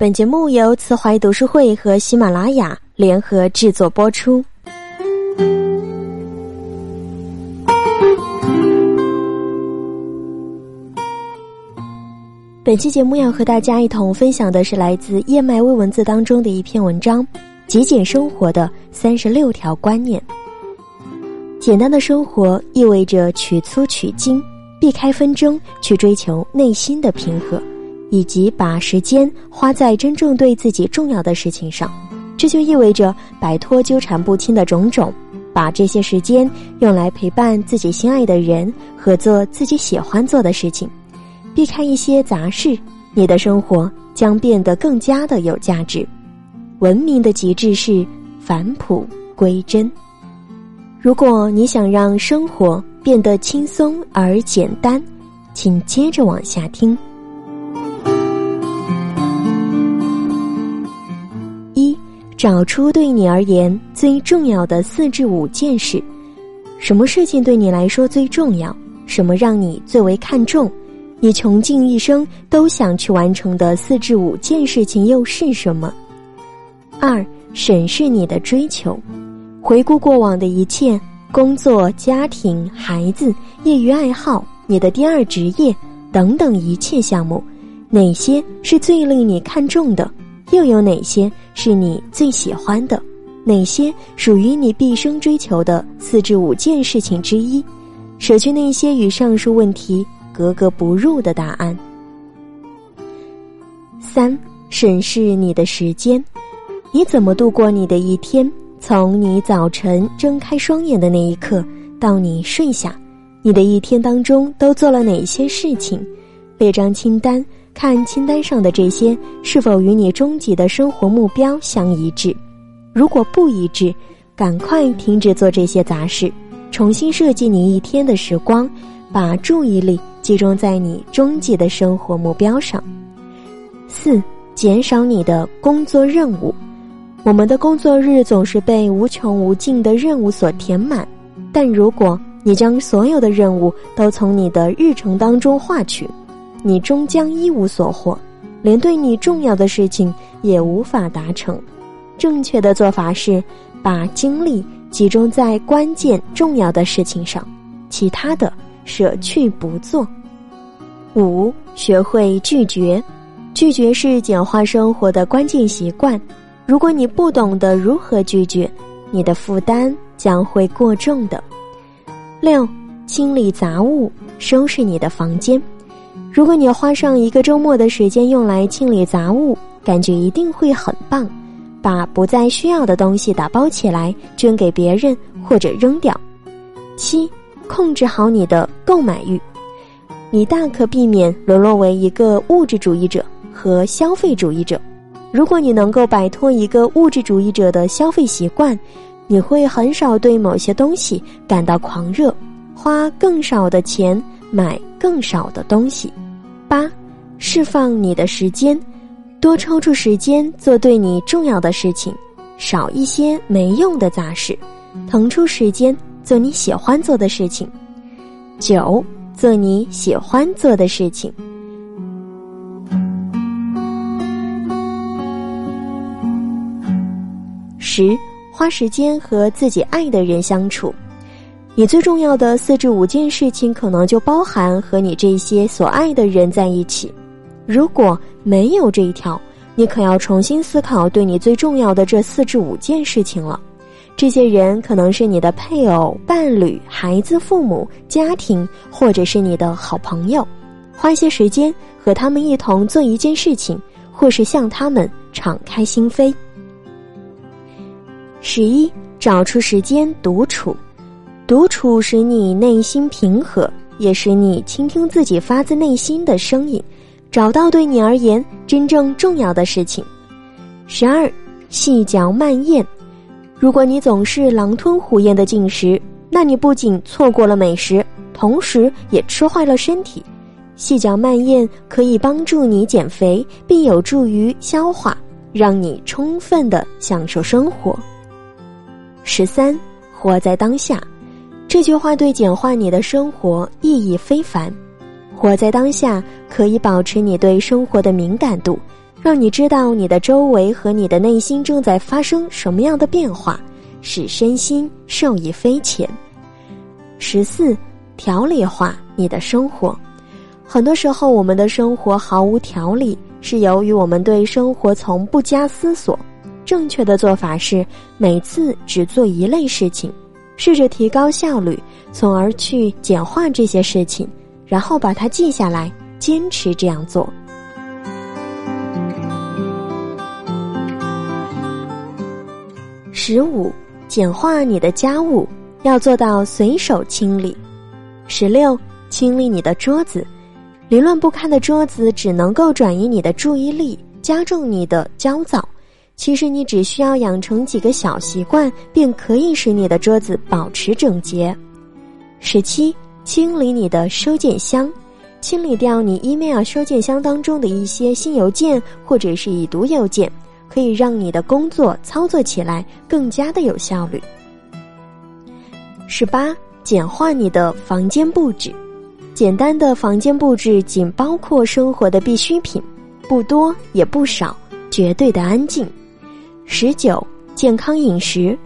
本节目由慈怀读书会和喜马拉雅联合制作播出。本期节目要和大家一同分享的是来自叶麦微文字当中的一篇文章：极简生活的三十六条观念。简单的生活意味着取粗取精，避开纷争，去追求内心的平和。以及把时间花在真正对自己重要的事情上，这就意味着摆脱纠缠不清的种种，把这些时间用来陪伴自己心爱的人和做自己喜欢做的事情，避开一些杂事，你的生活将变得更加的有价值。文明的极致是返璞归真。如果你想让生活变得轻松而简单，请接着往下听。找出对你而言最重要的四至五件事，什么事情对你来说最重要？什么让你最为看重？你穷尽一生都想去完成的四至五件事情又是什么？二、审视你的追求，回顾过往的一切：工作、家庭、孩子、业余爱好、你的第二职业等等一切项目，哪些是最令你看重的？又有哪些是你最喜欢的？哪些属于你毕生追求的四至五件事情之一？舍去那些与上述问题格格不入的答案。三、审视你的时间，你怎么度过你的一天？从你早晨睁开双眼的那一刻到你睡下，你的一天当中都做了哪些事情？列张清单。看清单上的这些是否与你终极的生活目标相一致，如果不一致，赶快停止做这些杂事，重新设计你一天的时光，把注意力集中在你终极的生活目标上。四、减少你的工作任务。我们的工作日总是被无穷无尽的任务所填满，但如果你将所有的任务都从你的日程当中划去。你终将一无所获，连对你重要的事情也无法达成。正确的做法是，把精力集中在关键重要的事情上，其他的舍去不做。五，学会拒绝，拒绝是简化生活的关键习惯。如果你不懂得如何拒绝，你的负担将会过重的。六，清理杂物，收拾你的房间。如果你花上一个周末的时间用来清理杂物，感觉一定会很棒。把不再需要的东西打包起来，捐给别人或者扔掉。七，控制好你的购买欲，你大可避免沦落为一个物质主义者和消费主义者。如果你能够摆脱一个物质主义者的消费习惯，你会很少对某些东西感到狂热，花更少的钱。买更少的东西。八，释放你的时间，多抽出时间做对你重要的事情，少一些没用的杂事，腾出时间做你喜欢做的事情。九，做你喜欢做的事情。十，花时间和自己爱的人相处。你最重要的四至五件事情，可能就包含和你这些所爱的人在一起。如果没有这一条，你可要重新思考对你最重要的这四至五件事情了。这些人可能是你的配偶、伴侣、孩子、父母、家庭，或者是你的好朋友。花些时间和他们一同做一件事情，或是向他们敞开心扉。十一，找出时间独处。独处使你内心平和，也使你倾听自己发自内心的声音，找到对你而言真正重要的事情。十二，细嚼慢咽。如果你总是狼吞虎咽的进食，那你不仅错过了美食，同时也吃坏了身体。细嚼慢咽可以帮助你减肥，并有助于消化，让你充分的享受生活。十三，活在当下。这句话对简化你的生活意义非凡。活在当下可以保持你对生活的敏感度，让你知道你的周围和你的内心正在发生什么样的变化，使身心受益匪浅。十四，条理化你的生活。很多时候，我们的生活毫无条理，是由于我们对生活从不加思索。正确的做法是每次只做一类事情，试着提高效率，从而去简化这些事情，然后把它记下来，坚持这样做。十五，简化你的家务，要做到随手清理。十六，清理你的桌子。凌乱不堪的桌子只能够转移你的注意力，加重你的焦躁。其实你只需要养成几个小习惯，便可以使你的桌子保持整洁。十七，清理你的收件箱，清理掉你 email 收件箱当中的一些新邮件或者是已读邮件，可以让你的工作操作起来更加的有效率。十八，简化你的房间布置。简单的房间布置仅包括生活的必需品，不多也不少，绝对的安静。十九，健康饮食。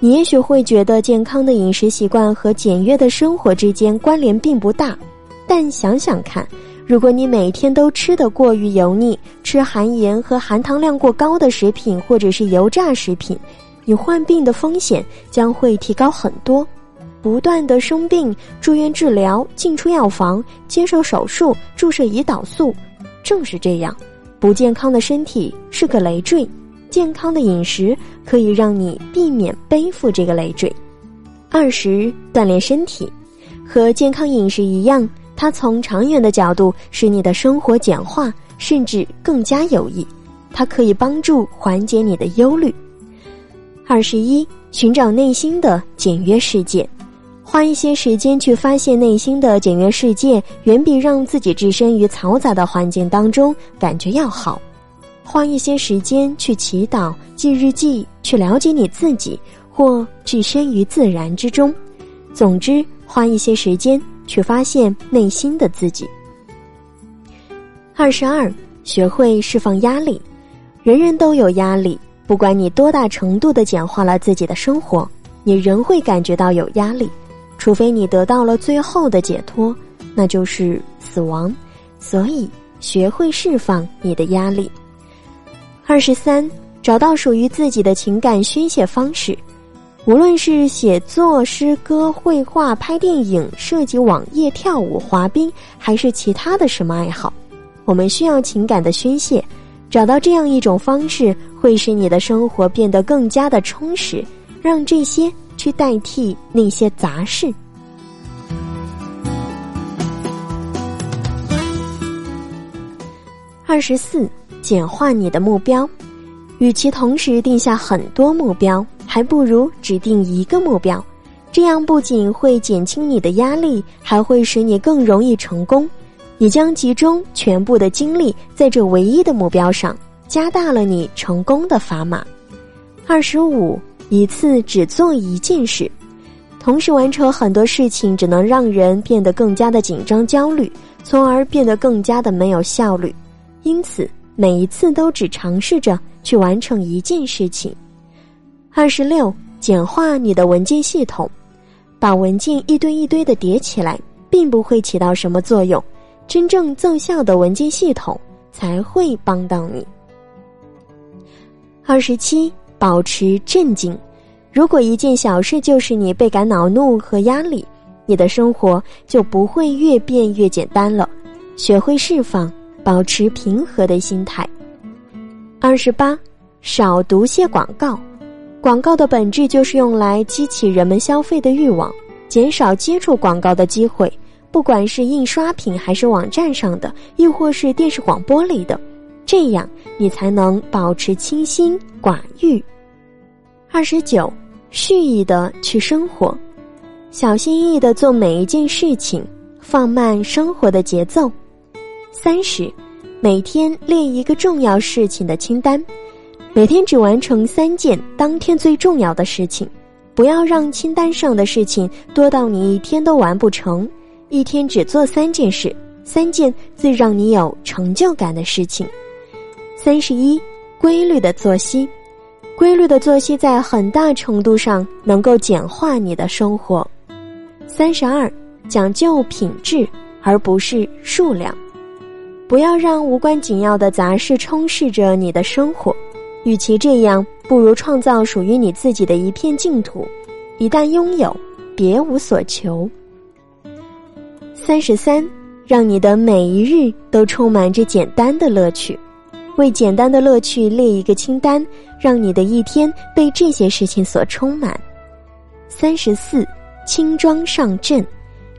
你也许会觉得健康的饮食习惯和简约的生活之间关联并不大，但想想看，如果你每天都吃得过于油腻，吃含盐和含糖量过高的食品或者是油炸食品，你患病的风险将会提高很多。不断的生病、住院治疗、进出药房、接受手术、注射胰岛素，正是这样，不健康的身体是个累赘，健康的饮食可以让你避免背负这个累赘。二十，锻炼身体，和健康饮食一样，它从长远的角度使你的生活简化，甚至更加有益。它可以帮助缓解你的忧虑。二十一，寻找内心的简约世界。花一些时间去发现内心的简约世界，远比让自己置身于嘈杂的环境当中感觉要好。花一些时间去祈祷、记日记，去了解你自己，或置身于自然之中。总之，花一些时间去发现内心的自己。二十二，学会释放压力。人人都有压力，不管你多大程度的简化了自己的生活，你仍会感觉到有压力。除非你得到了最后的解脱，那就是死亡。所以，学会释放你的压力。二十三，找到属于自己的情感宣泄方式，无论是写作、诗歌、绘画、拍电影、设计网页、跳舞、滑冰，还是其他的什么爱好，我们需要情感的宣泄。找到这样一种方式，会使你的生活变得更加的充实。让这些。去代替那些杂事。二十四，简化你的目标。与其同时定下很多目标，还不如只定一个目标。这样不仅会减轻你的压力，还会使你更容易成功。你将集中全部的精力在这唯一的目标上，加大了你成功的砝码。二十五。一次只做一件事，同时完成很多事情，只能让人变得更加的紧张、焦虑，从而变得更加的没有效率。因此，每一次都只尝试着去完成一件事情。二十六，简化你的文件系统，把文件一堆一堆的叠起来，并不会起到什么作用。真正奏效的文件系统才会帮到你。二十七。保持镇静。如果一件小事就是你倍感恼怒和压力，你的生活就不会越变越简单了。学会释放，保持平和的心态。二十八，少读些广告。广告的本质就是用来激起人们消费的欲望，减少接触广告的机会。不管是印刷品，还是网站上的，亦或是电视广播里的。这样，你才能保持清心寡欲。二十九，蓄意的去生活，小心翼翼的做每一件事情，放慢生活的节奏。三十，每天列一个重要事情的清单，每天只完成三件当天最重要的事情，不要让清单上的事情多到你一天都完不成。一天只做三件事，三件最让你有成就感的事情。三十一，规律的作息，规律的作息在很大程度上能够简化你的生活。三十二，讲究品质而不是数量，不要让无关紧要的杂事充斥着你的生活。与其这样，不如创造属于你自己的一片净土。一旦拥有，别无所求。三十三，让你的每一日都充满着简单的乐趣，为简单的乐趣列一个清单，让你的一天被这些事情所充满。三十四，轻装上阵，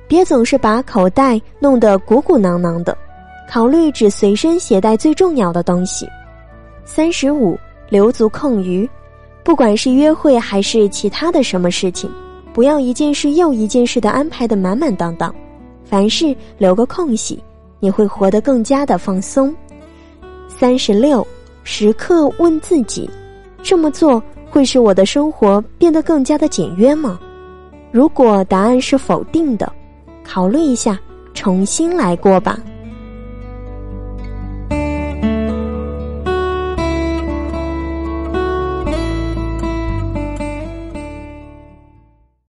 别总是把口袋弄得鼓鼓囊囊的，考虑只随身携带最重要的东西。三十五，留足空余。不管是约会还是其他的什么事情，不要一件事又一件事的安排的满满当当，凡事留个空隙，你会活得更加的放松。三十六，时刻问自己，这么做会使我的生活变得更加的简约吗？如果答案是否定的，考虑一下，重新来过吧。